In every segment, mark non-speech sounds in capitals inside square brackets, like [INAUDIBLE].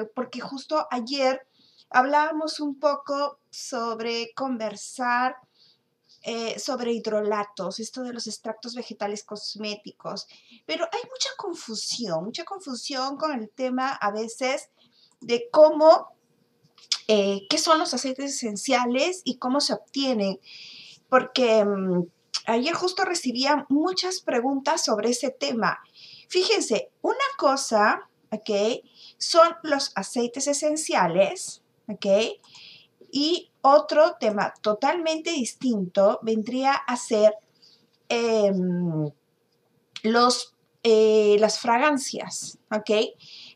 este, porque justo ayer hablábamos un poco sobre conversar eh, sobre hidrolatos, esto de los extractos vegetales cosméticos, pero hay mucha confusión, mucha confusión con el tema a veces de cómo, eh, qué son los aceites esenciales y cómo se obtienen, porque mm, ayer justo recibía muchas preguntas sobre ese tema. Fíjense, una cosa, ¿ok? Son los aceites esenciales, ¿ok? Y otro tema totalmente distinto vendría a ser em, los, eh, las fragancias, ¿ok?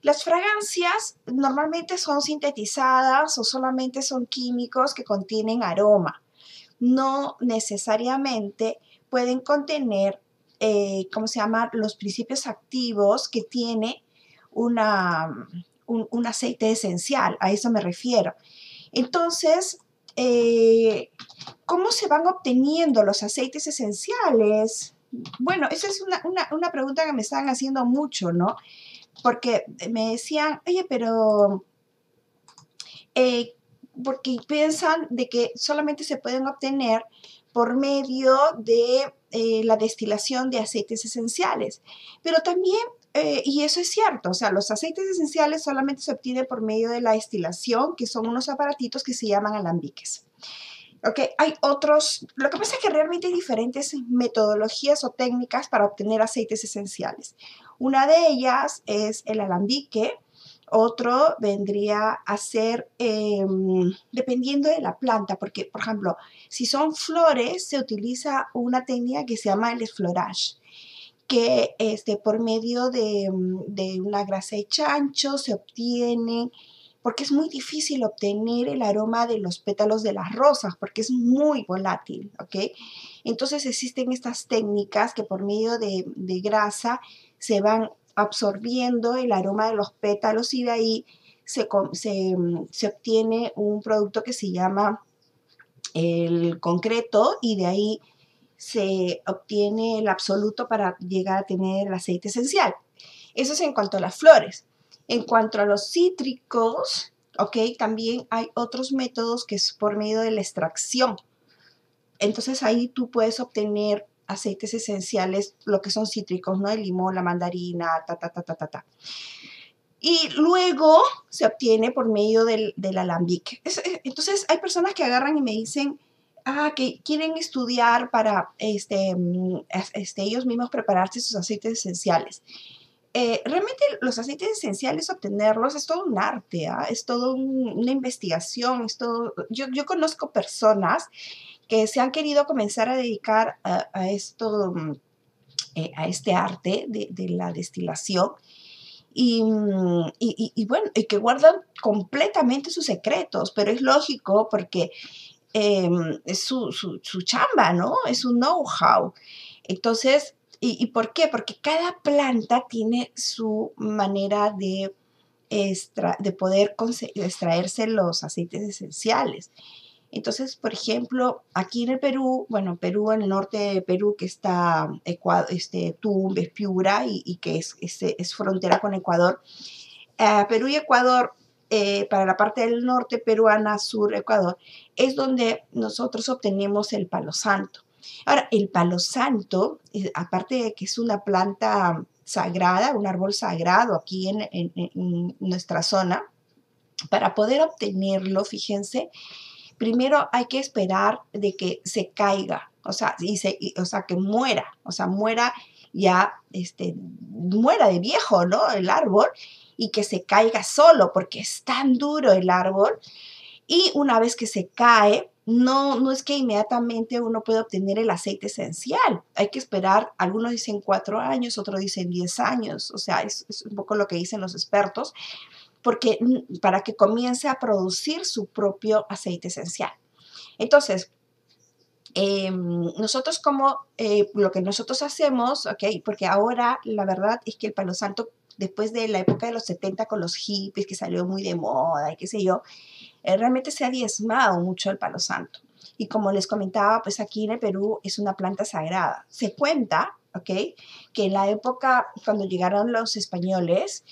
Las fragancias normalmente son sintetizadas o solamente son químicos que contienen aroma. No necesariamente pueden contener, eh, ¿cómo se llama?, los principios activos que tiene una, un aceite esencial. A eso me refiero. Entonces, eh, ¿cómo se van obteniendo los aceites esenciales? Bueno, esa es una, pregunta que me están haciendo mucho, ¿no? Porque me decían, oye, pero... Eh, porque piensan de que solamente se pueden obtener por medio de eh, la destilación de aceites esenciales. Pero también eh, y eso es cierto, o sea, los aceites esenciales solamente se obtienen por medio de la destilación, que son unos aparatitos que se llaman alambiques. Ok, hay otros, lo que pasa es que realmente hay diferentes metodologías o técnicas para obtener aceites esenciales. Una de ellas es el alambique, otro vendría a ser em, dependiendo de la planta, porque, por ejemplo, si son flores, se utiliza una técnica que se llama el esflorage que este, por medio de, mm, una grasa de chancho se obtiene, porque es muy difícil obtener el aroma de los pétalos de las rosas, porque es muy volátil, ¿ok? Entonces existen estas técnicas que por medio de, grasa se van absorbiendo el aroma de los pétalos y de ahí se, mm, se obtiene un producto que se llama el concreto y de ahí se obtiene el absoluto para llegar a tener el aceite esencial. Eso es en cuanto a las flores. En cuanto a los cítricos, ok, también hay otros métodos que es por medio de la extracción. Entonces ahí tú puedes obtener aceites esenciales, lo que son cítricos, ¿no? El limón, la mandarina, ta, ta, ta, ta, ta, ta. Y luego se obtiene por medio del, del alambique. Entonces hay personas que agarran y me dicen, ah, que quieren estudiar para este, mm, este, ellos mismos prepararse sus aceites esenciales. Eh, realmente los aceites esenciales, obtenerlos es todo un arte, ¿ah? es todo una investigación, es todo, yo, yo, conozco personas que se han querido comenzar a dedicar a, esto, mm, eh, a este arte de, la destilación mm, y, y, bueno, y que guardan completamente sus secretos, pero es lógico porque Em, es su, chamba, ¿no? Es su know-how. Entonces, ¿y, por qué? Porque cada planta tiene su manera de, de poder extraerse los aceites esenciales. Entonces, por ejemplo, aquí en el Perú, bueno, Perú, en el norte de Perú, que está Ecuador, este, Tumbes, Piura, y, que es, es, frontera con Ecuador, eh, Perú y Ecuador eh, para la parte del norte peruana, sur, Ecuador, es donde nosotros obtenemos el palo santo. Ahora, el palo santo, eh, aparte de que es una planta sagrada, un árbol sagrado aquí en, nuestra zona, para poder obtenerlo, fíjense, primero hay que esperar de que se caiga, o sea, o sea, que muera, o sea, muera ya, este, muera de viejo, ¿no? El árbol y que se caiga solo porque es tan duro el árbol. Y una vez que se cae, no, no es que inmediatamente uno puede obtener el aceite esencial. Hay que esperar, algunos dicen cuatro años, otros dicen diez años. O sea, es, un poco lo que dicen los expertos, porque para que comience a producir su propio aceite esencial. Entonces, em, nosotros como eh, lo que nosotros hacemos, ok, porque ahora la verdad es que el palo santo después de la época de los 70 con los hippies, que salió muy de moda y qué sé yo, eh, realmente se ha diezmado mucho el palo santo. Y como les comentaba, pues aquí en el Perú es una planta sagrada. Se cuenta, ¿ok? Que en la época, cuando llegaron los españoles,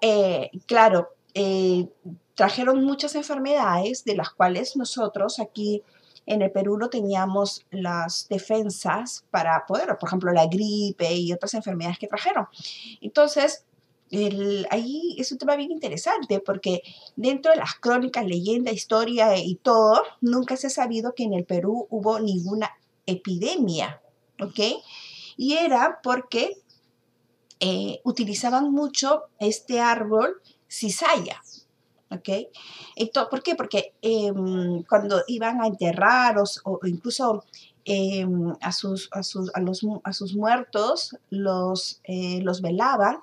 eh, claro, eh, trajeron muchas enfermedades de las cuales nosotros aquí en el Perú no teníamos las defensas para poder, por ejemplo, la gripe y otras enfermedades que trajeron. Entonces, ahí es un tema bien interesante porque dentro de las crónicas, leyenda, historia y todo, nunca se ha sabido que en el Perú hubo ninguna epidemia, ¿ok? Y era porque eh, utilizaban mucho este árbol cizalla, ¿ok? ¿Por qué? Porque em, cuando iban a enterrar o, incluso em, a, sus, a, sus, a, sus, muertos los, eh, los velaban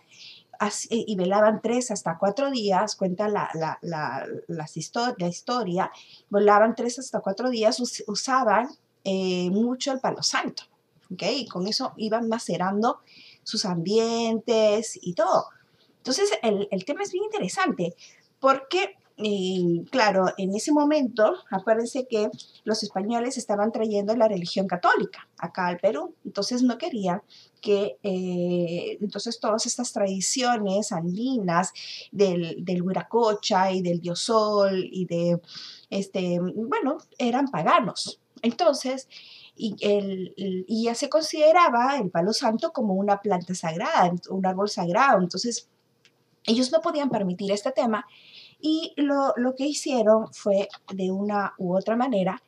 y velaban tres hasta cuatro días, cuenta la, la, la, la historia, velaban tres hasta cuatro días, usaban eh, mucho el palo santo, ¿ok? Y con eso iban macerando sus ambientes y todo. Entonces, el, el tema es bien interesante porque y claro, en ese momento, acuérdense que los españoles estaban trayendo la religión católica acá al Perú, entonces no querían que eh, entonces todas estas tradiciones andinas del, del huiracocha y del diosol y de, este, bueno, eran paganos. Entonces, y, el, y ya se consideraba el palo santo como una planta sagrada, un árbol sagrado, entonces ellos no podían permitir este tema y lo, que hicieron fue, de una u otra manera,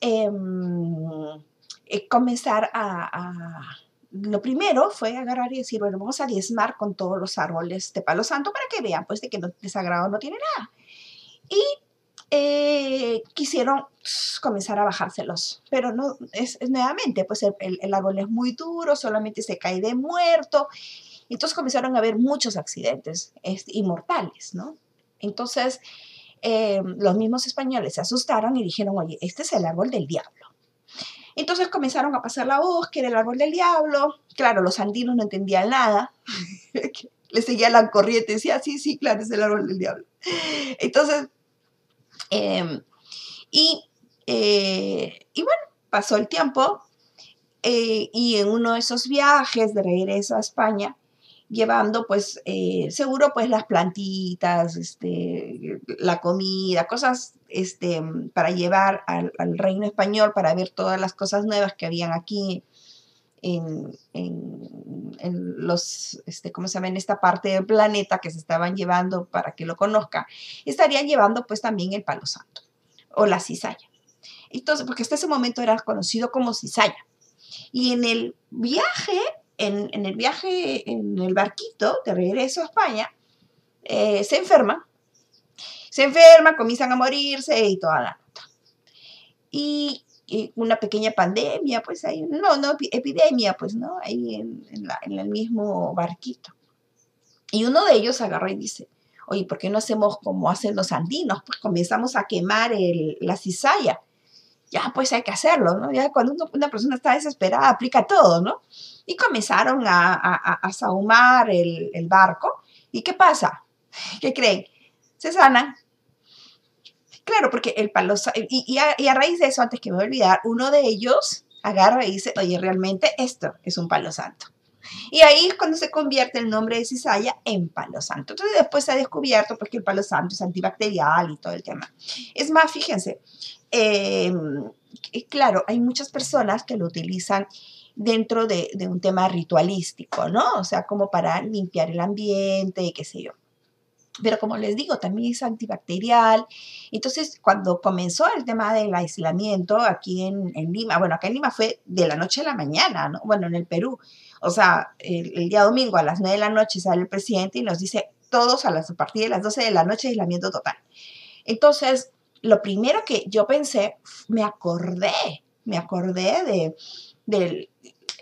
em, eh, comenzar a, Lo primero fue agarrar y decir, bueno, vamos a diezmar con todos los árboles de palo santo para que vean, pues, de que no, desagrado no tiene nada. Y eh, quisieron comenzar a bajárselos, pero no, es, nuevamente, pues el, el, árbol es muy duro, solamente se cae de muerto, entonces comenzaron a haber muchos accidentes inmortales, ¿no? Entonces, eh, los mismos españoles se asustaron y dijeron, oye, este es el árbol del diablo. Entonces comenzaron a pasar la voz que era el árbol del diablo. Claro, los andinos no entendían nada. [LAUGHS] Les seguían la corriente y decían, sí, sí, claro, es el árbol del diablo. Entonces, em, y, eh, y bueno, pasó el tiempo eh, y en uno de esos viajes de regreso a España, llevando pues eh, seguro pues las plantitas, este, la comida, cosas este, para llevar al, reino español para ver todas las cosas nuevas que habían aquí en, los, este, ¿cómo se llama? En esta parte del planeta que se estaban llevando para que lo conozca, estarían llevando pues también el palo santo o la cizalla. Entonces, porque hasta ese momento era conocido como cizalla. Y en el viaje en, el viaje, en el barquito de regreso a España, eh, se enferma. Se enferma, comienzan a morirse y toda la nota. Y, una pequeña pandemia, pues ahí, no, no, epidemia, pues, ¿no? Ahí en, el mismo barquito. Y uno de ellos agarra y dice, oye, ¿por qué no hacemos como hacen los andinos? Pues comenzamos a quemar la cizalla. Ya, pues hay que hacerlo, ¿no? Ya cuando una persona está desesperada, aplica todo, ¿no? y comenzaron a, a, sahumar el, barco. ¿Y qué pasa? ¿Qué creen? Se sanan. Claro, porque el palo... Y, y, a, raíz de eso, antes que me a olvidar, uno de ellos agarra y dice, oye, realmente esto es un palo santo. Y ahí es cuando se convierte el nombre de cizalla en palo santo. Entonces después se ha descubierto pues, que el palo santo es antibacterial y todo el tema. Es más, fíjense, eh, claro, hay muchas personas que lo utilizan dentro de, un tema ritualístico, ¿no? O sea, como para limpiar el ambiente qué sé yo. Pero como les digo, también es antibacterial. Entonces, cuando comenzó el tema del aislamiento aquí en, Lima, bueno, acá en Lima fue de la noche a la mañana, ¿no? Bueno, en el Perú. O sea, el, día domingo a las 9 de la noche sale el presidente y nos dice todos a, las, a partir de las 12 de la noche aislamiento total. Entonces, lo primero que yo pensé, me acordé, me acordé de, del,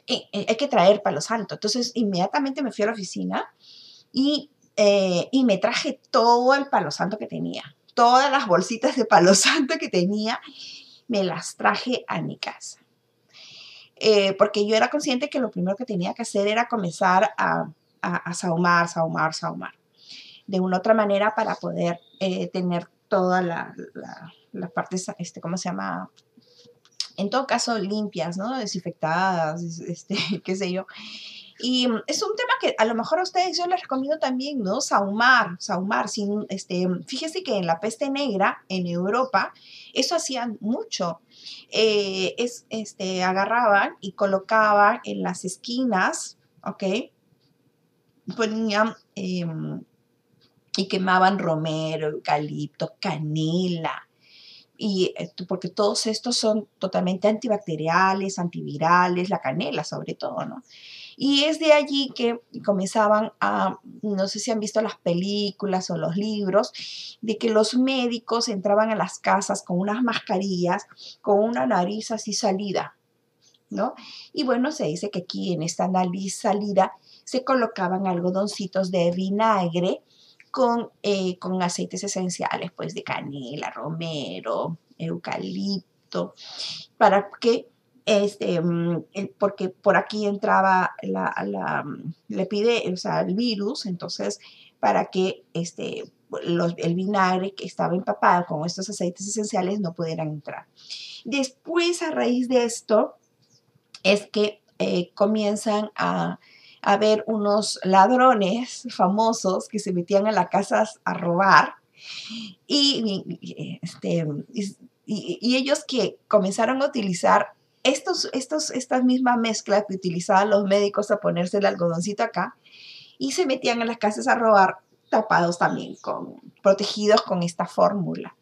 eh, eh, hay que traer palo santo. Entonces, inmediatamente me fui a la oficina y, eh, y me traje todo el palo santo que tenía. Todas las bolsitas de palo [LAUGHS] santo que tenía, me las traje a mi casa. porque yo era consciente que lo primero que tenía que hacer era comenzar a, a, a sahumar, sahumar, sahumar. De una otra manera para poder tener toda la, la, parte, este, ¿cómo se llama? en todo caso limpias, ¿no? Desinfectadas, este, [LAUGHS] qué sé yo. Y es un tema que a lo mejor a ustedes yo les recomiendo también, ¿no? Saumar, saumar. Sin, este, fíjese que en la peste negra, en Europa, eso hacían mucho. Eh, es, este, agarraban y colocaban en las esquinas, ¿ok? Ponían em, y quemaban romero, eucalipto, canela, y porque todos estos son totalmente antibacteriales, antivirales, la canela sobre todo, ¿no? Y es de allí que comenzaban a, no sé si han visto las películas o los libros, de que los médicos entraban a las casas con unas mascarillas, con una nariz así salida, ¿no? Y bueno, se dice que aquí en esta nariz salida se colocaban algodoncitos de vinagre con, eh, con aceites esenciales, pues de canela, romero, eucalipto, para que este, mm, porque por aquí entraba la, la, mm, pide, o sea, el virus, entonces para que este, el vinagre que estaba empapado con estos aceites esenciales no pudieran entrar. Después, a raíz de esto, es que eh, comienzan a a ver unos ladrones famosos que se metían a las casas a robar y, este, y, ellos que comenzaron a utilizar estos, estos, estas mismas mezclas que utilizaban los médicos a ponerse el algodoncito acá y se metían a las casas a robar tapados también, con, protegidos con esta fórmula.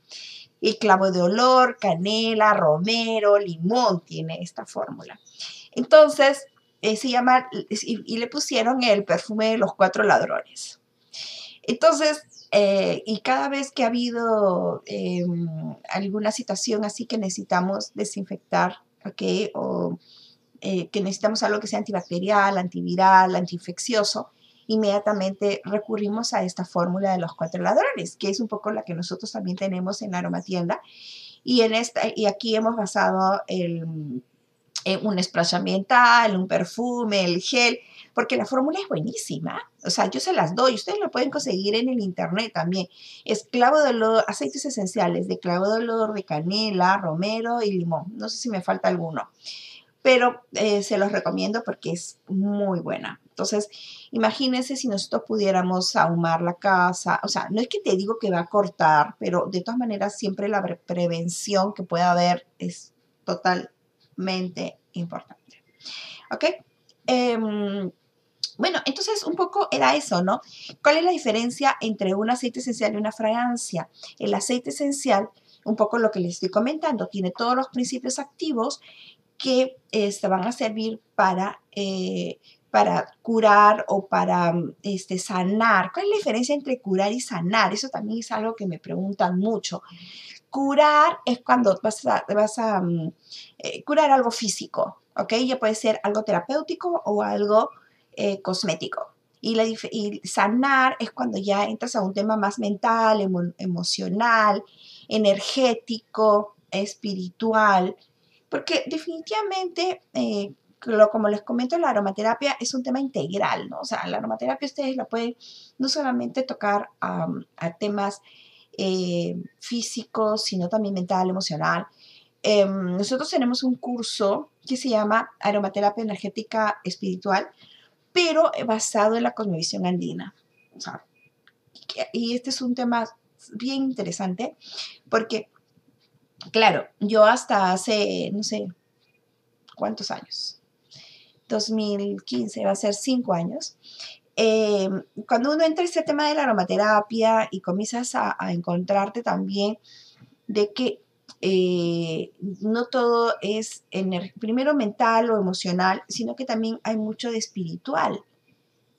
El clavo de olor, canela, romero, limón tiene esta fórmula. Entonces, eh, se llama, y, le pusieron el perfume de los cuatro ladrones. Entonces, eh, y cada vez que ha habido em, alguna situación así que necesitamos desinfectar, ¿ok? O eh, que necesitamos algo que sea antibacterial, antiviral, antiinfeccioso, inmediatamente recurrimos a esta fórmula de los cuatro ladrones, que es un poco la que nosotros también tenemos en la aromatienda. Y, en esta, y aquí hemos basado el, eh, un spray ambiental, un perfume, el gel, porque la fórmula es buenísima. O sea, yo se las doy, ustedes lo pueden conseguir en el internet también. Es clavo de olor, aceites esenciales de clavo de olor, de canela, romero y limón. No sé si me falta alguno, pero eh, se los recomiendo porque es muy buena. Entonces, imagínense si nosotros pudiéramos ahumar la casa. O sea, no es que te digo que va a cortar, pero de todas maneras siempre la prevención que pueda haber es total importante. ¿Ok? Em, bueno, entonces un poco era eso, ¿no? ¿Cuál es la diferencia entre un aceite esencial y una fragancia? El aceite esencial, un poco lo que les estoy comentando, tiene todos los principios activos que se este, van a servir para, eh, para curar o para este, sanar. ¿Cuál es la diferencia entre curar y sanar? Eso también es algo que me preguntan mucho. Curar es cuando vas a, mm, eh, curar algo físico, ¿ok? Ya puede ser algo terapéutico o algo eh, cosmético. Y, la, sanar es cuando ya entras a un tema más mental, emocional, energético, espiritual, porque definitivamente, eh, como les comento, la aromaterapia es un tema integral, ¿no? O sea, la aromaterapia ustedes la pueden no solamente tocar a temas eh, físico, sino también mental, emocional. Em, nosotros tenemos un curso que se llama Aromaterapia Energética Espiritual, pero basado en la cosmovisión andina. y este es un tema bien interesante porque, claro, yo hasta hace, no sé, ¿cuántos años? 2015, va a ser cinco años, eh, cuando uno entra en este tema de la aromaterapia y comienzas a, encontrarte también de que eh, no todo es primero mental o emocional, sino que también hay mucho de espiritual.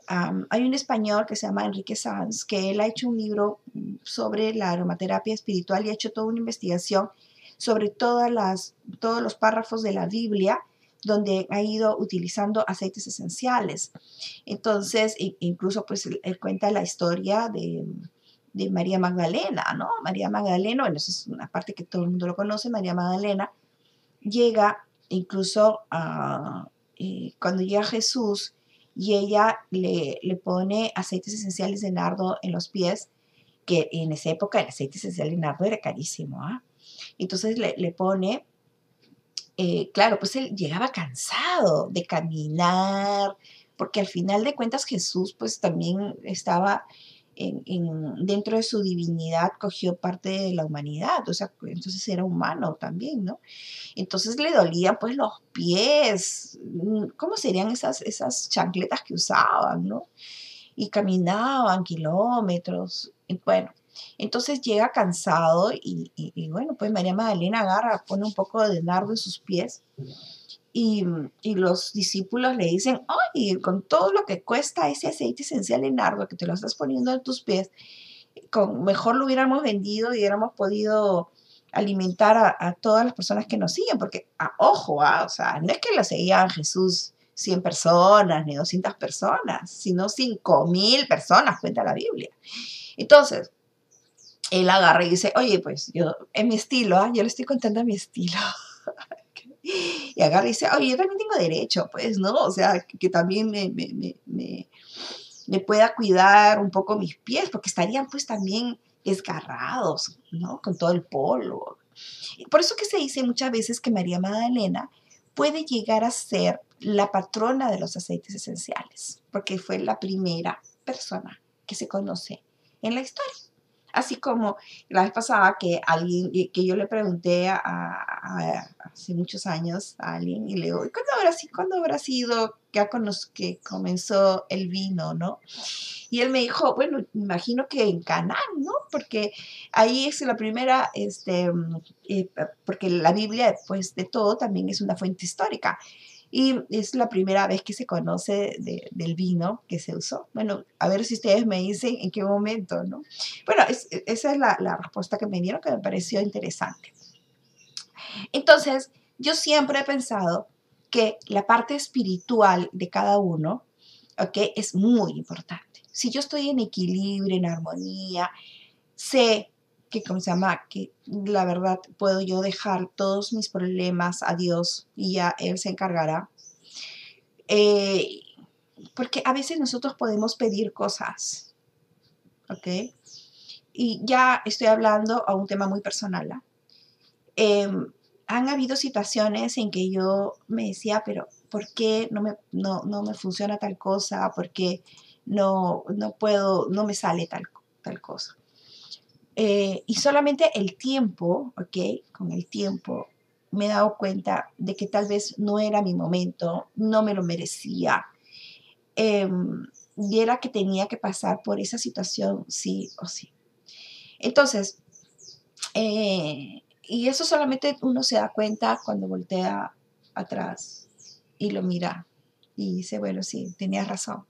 hay un español que se llama Enrique Sanz, que él ha hecho un libro sobre la aromaterapia espiritual y ha hecho toda una investigación sobre todas las, todos los párrafos de la Biblia donde ha ido utilizando aceites esenciales. Entonces, incluso pues él cuenta la historia de, María Magdalena, ¿no? María Magdalena, bueno, es una parte que todo el mundo lo conoce, María Magdalena, llega incluso eh, cuando llega Jesús y ella le, pone aceites esenciales de nardo en los pies, que en esa época el aceite esencial de nardo era carísimo, ¿ah? Entonces le, le pone eh, claro, pues él llegaba cansado de caminar, porque al final de cuentas Jesús pues también estaba en, dentro de su divinidad, cogió parte de la humanidad, o sea, entonces era humano también, ¿no? Entonces le dolían pues los pies, ¿cómo serían esas, esas chancletas que usaban, ¿no? Y caminaban kilómetros, bueno, entonces llega cansado y, bueno, pues María Magdalena agarra, pone un poco de nardo en sus pies y, los discípulos le dicen, ay, con todo lo que cuesta ese aceite esencial de nardo que te lo estás poniendo en tus pies, con, mejor lo hubiéramos vendido y hubiéramos podido alimentar a, todas las personas que nos siguen, porque, ah, ojo, ah, o sea, no es que lo seguían Jesús 100 personas ni 200 personas, sino 5 mil personas, cuenta la Biblia. Entonces, él agarra y dice, oye, pues yo, en mi estilo, ¿ah? yo le estoy contando mi estilo. [LAUGHS] y agarra y dice, oye, yo también tengo derecho, pues, ¿no? O sea, que, también me, me, me, me, pueda cuidar un poco mis pies, porque estarían pues también esgarrados, ¿no? Con todo el polvo. Por eso que se dice muchas veces que María Magdalena puede llegar a ser la patrona de los aceites esenciales, porque fue la primera persona que se conoce en la historia. Así como la vez pasada que alguien, que yo le pregunté a, hace muchos años a alguien y le digo, ¿cuándo habrá, ¿cuándo habrá sido que, que comenzó el vino, no? Y él me dijo, bueno, imagino que en Canaán, ¿no? Porque ahí es la primera, este, eh, porque la Biblia, después de todo, también es una fuente histórica. Y es la primera vez que se conoce del vino que se usó. Bueno, a ver si ustedes me dicen en qué momento, ¿no? Bueno, esa es la, la respuesta que me dieron que me pareció interesante. Entonces, yo siempre he pensado que la parte espiritual de cada uno, ¿ok? Es muy importante. Si yo estoy en equilibrio, en armonía, sé que, ¿cómo se llama? Que la verdad puedo yo dejar todos mis problemas a Dios y ya Él se encargará. Eh, porque a veces nosotros podemos pedir cosas, ¿ok? Y ya estoy hablando a un tema muy personal. ¿ah? Em, han habido situaciones en que yo me decía, pero ¿por qué no me, no, no me funciona tal cosa? ¿Por qué no, no puedo, no me sale tal, tal cosa? Eh, y solamente el tiempo, ¿ok? Con el tiempo me he dado cuenta de que tal vez no era mi momento, no me lo merecía. Em, y era que tenía que pasar por esa situación sí o sí. Entonces, eh, y eso solamente uno se da cuenta cuando voltea atrás y lo mira y dice, bueno, sí, tenía razón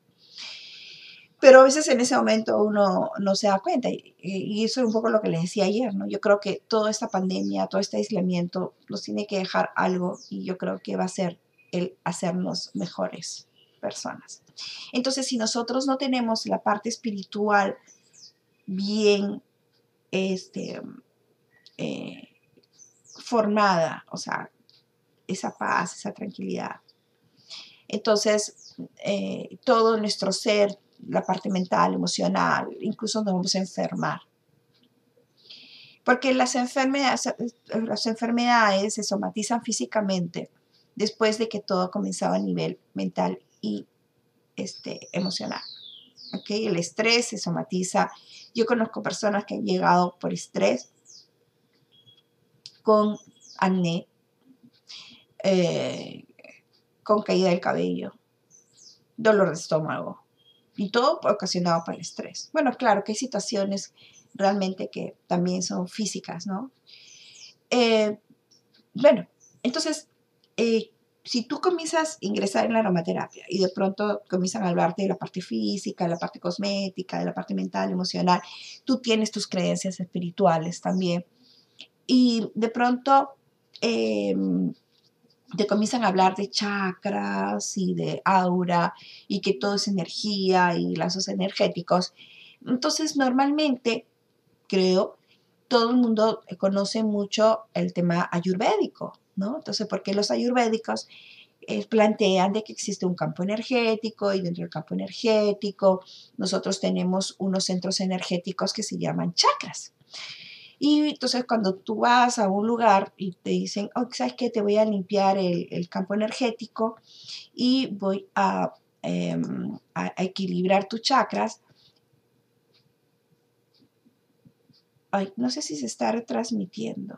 pero a veces en ese momento uno no se da cuenta. Y, eso es un poco lo que les decía ayer, ¿no? Yo creo que toda esta pandemia, todo este aislamiento nos tiene que dejar algo y yo creo que va a ser el hacernos mejores personas. Entonces, si nosotros no tenemos la parte espiritual bien este, eh, formada, o sea, esa paz, esa tranquilidad, entonces eh, todo nuestro ser, la parte mental, emocional, incluso nos vamos a enfermar. Porque las enfermedades, las enfermedades se somatizan físicamente después de que todo comenzaba a nivel mental y este, emocional. ¿Okay? El estrés se somatiza. Yo conozco personas que han llegado por estrés con acné, eh, con caída del cabello, dolor de estómago, y todo ocasionado por el estrés. Bueno, claro que hay situaciones realmente que también son físicas, ¿no? Eh, bueno, entonces, eh, si tú comienzas a ingresar en la aromaterapia y de pronto comienzan a hablarte de la parte física, de la parte cosmética, de la parte mental, emocional, tú tienes tus creencias espirituales también. Y de pronto em, te comienzan a hablar de chakras y de aura y que todo es energía y lazos energéticos. Entonces, normalmente, creo, todo el mundo conoce mucho el tema ayurvédico, ¿no? Entonces, ¿por qué los ayurvédicos eh, plantean de que existe un campo energético y dentro del campo energético nosotros tenemos unos centros energéticos que se llaman chakras? Y entonces cuando tú vas a un lugar y te dicen, oh, ¿sabes qué? Te voy a limpiar el, campo energético y voy a, em, a, equilibrar tus chakras. Ay, no sé si se está retransmitiendo.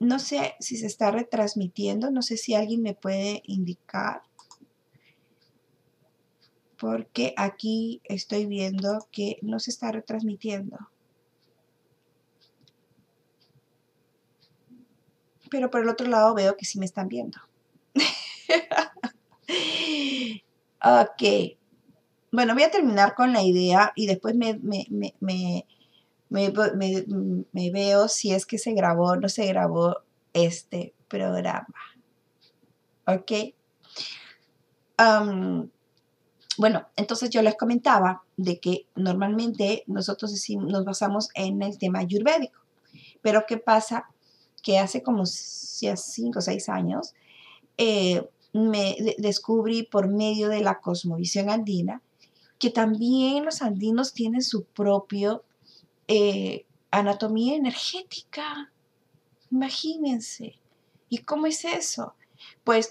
no sé si se está retransmitiendo, no sé si alguien me puede indicar porque aquí estoy viendo que no se está retransmitiendo. Pero por el otro lado veo que sí me están viendo. [LAUGHS] ok. Bueno, voy a terminar con la idea y después me, me, veo si es que se grabó o no se grabó este programa. ¿Ok? Bueno, entonces yo les comentaba de que normalmente nosotros nos basamos en el tema ayurvédico, pero ¿qué pasa? Que hace como 5 o 6 años eh, me descubrí por medio de la cosmovisión andina que también los andinos tienen su propio eh, anatomía energética. Imagínense. ¿Y cómo es eso? Pues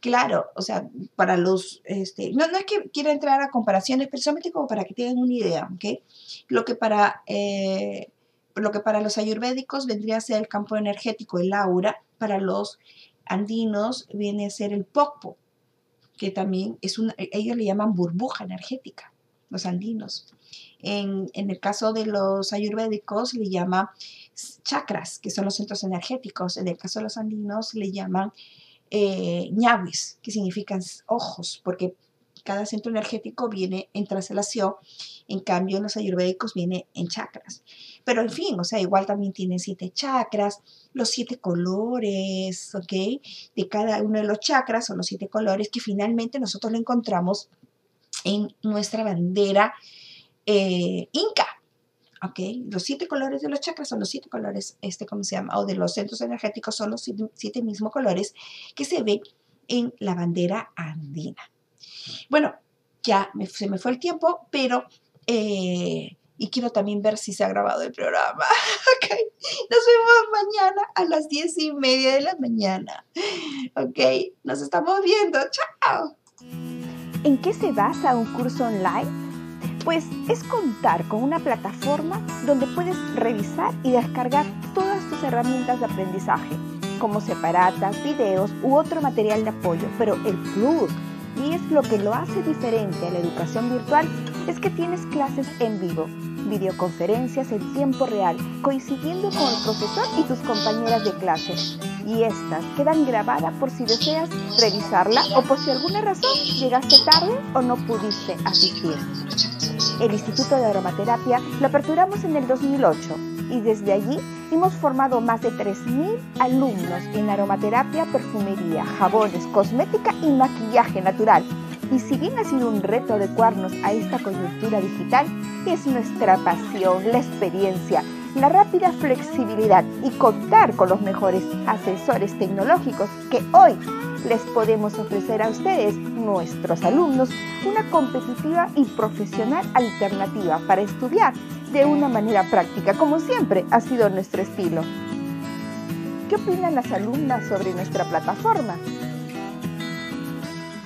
claro, o sea, para los, este, no, no es que quiera entrar a comparaciones, pero solamente como para que tengan una idea, ¿ok? Lo que para, eh, lo que para los ayurvédicos vendría a ser el campo energético, el aura, para los andinos viene a ser el pokpo, que también es una, ellos le llaman burbuja energética, los andinos. En, en, el caso de los ayurvédicos le llama chakras, que son los centros energéticos. En el caso de los andinos le llaman eh, ñahuis, que significan ojos, porque cada centro energético viene en traslación, en cambio en los ayurvédicos viene en chakras. Pero en fin, o sea, igual también tienen siete chakras, los siete colores, ¿ok? De cada uno de los chakras son los siete colores que finalmente nosotros lo encontramos en nuestra bandera eh, inca, ¿ok? Los siete colores de los chakras son los siete colores, este, ¿cómo se llama? O de los centros energéticos son los siete, mismos colores que se ven en la bandera andina. Bueno, ya se me fue el tiempo, pero... Eh, y quiero también ver si se ha grabado el programa. [LAUGHS] ok, nos vemos mañana a las diez y media de la mañana. Ok, nos estamos viendo. Chao. ¿En qué se basa un curso online? Pues es contar con una plataforma donde puedes revisar y descargar todas tus herramientas de aprendizaje, como separatas, videos u otro material de apoyo. Pero el plus, y es lo que lo hace diferente a la educación virtual, es que tienes clases en vivo, videoconferencias en tiempo real, coincidiendo con el profesor y tus compañeras de clase. Y estas quedan grabadas por si deseas revisarla o por si alguna razón llegaste tarde o no pudiste asistir. El Instituto de Aromaterapia lo aperturamos en el 2008 y desde allí hemos formado más de 3.000 alumnos en aromaterapia, perfumería, jabones, cosmética y maquillaje natural. Y si bien ha sido un reto adecuarnos a esta coyuntura digital, es nuestra pasión, la experiencia, la rápida flexibilidad y contar con los mejores asesores tecnológicos que hoy les podemos ofrecer a ustedes, nuestros alumnos, una competitiva y profesional alternativa para estudiar de una manera práctica, como siempre ha sido nuestro estilo. ¿Qué opinan las alumnas sobre nuestra plataforma?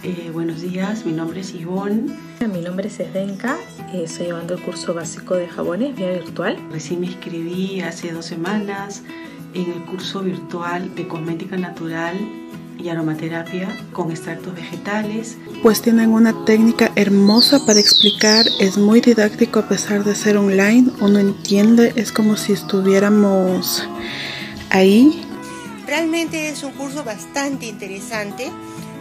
Eh, buenos días, mi nombre es Ivonne. Mi nombre es Esdenka, eh, estoy llevando el curso básico de jabones vía virtual. Recién me inscribí hace dos semanas en el curso virtual de cosmética natural y aromaterapia con extractos vegetales. Pues tienen una técnica hermosa para explicar, es muy didáctico a pesar de ser online, uno entiende, es como si estuviéramos ahí. Realmente es un curso bastante interesante,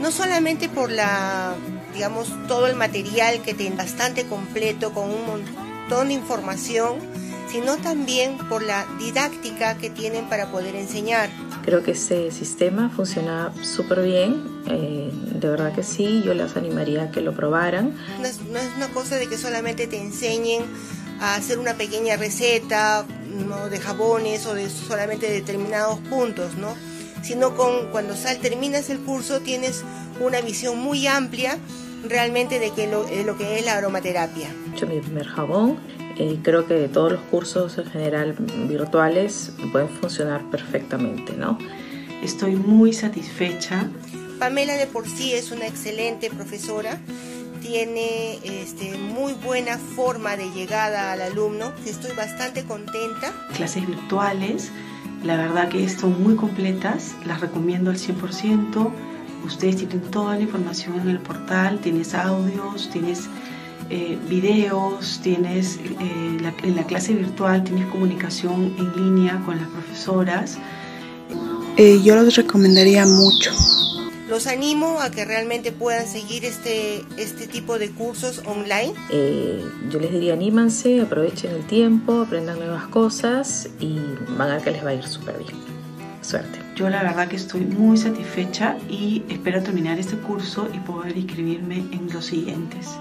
no solamente por la, digamos, todo el material que tiene bastante completo con un montón de información, sino también por la didáctica que tienen para poder enseñar. Creo que ese sistema funciona súper bien, eh, de verdad que sí, yo les animaría a que lo probaran. No es, una cosa de que solamente te enseñen a hacer una pequeña receta ¿no? de jabones o de solamente determinados puntos, ¿no? sino con cuando sal, terminas el curso tienes una visión muy amplia realmente de, que lo, de lo que es la aromaterapia. He hecho mi primer jabón. Y creo que todos los cursos en general virtuales pueden funcionar perfectamente, ¿no? Estoy muy satisfecha. Pamela de por sí es una excelente profesora tiene este, muy buena forma de llegada al alumno. Estoy bastante contenta. Clases virtuales, la verdad que son muy completas, las recomiendo al 100%. Ustedes tienen toda la información en el portal, tienes audios, tienes eh, videos, tienes eh, en la clase virtual tienes comunicación en línea con las profesoras. Eh, yo los recomendaría mucho. Los animo a que realmente puedan seguir este, este tipo de cursos online. yo les diría anímanse, aprovechen el tiempo, aprendan nuevas cosas y van a ver que les va a ir súper bien. Suerte. Yo la verdad que estoy muy satisfecha y espero terminar este curso y poder inscribirme en los siguientes.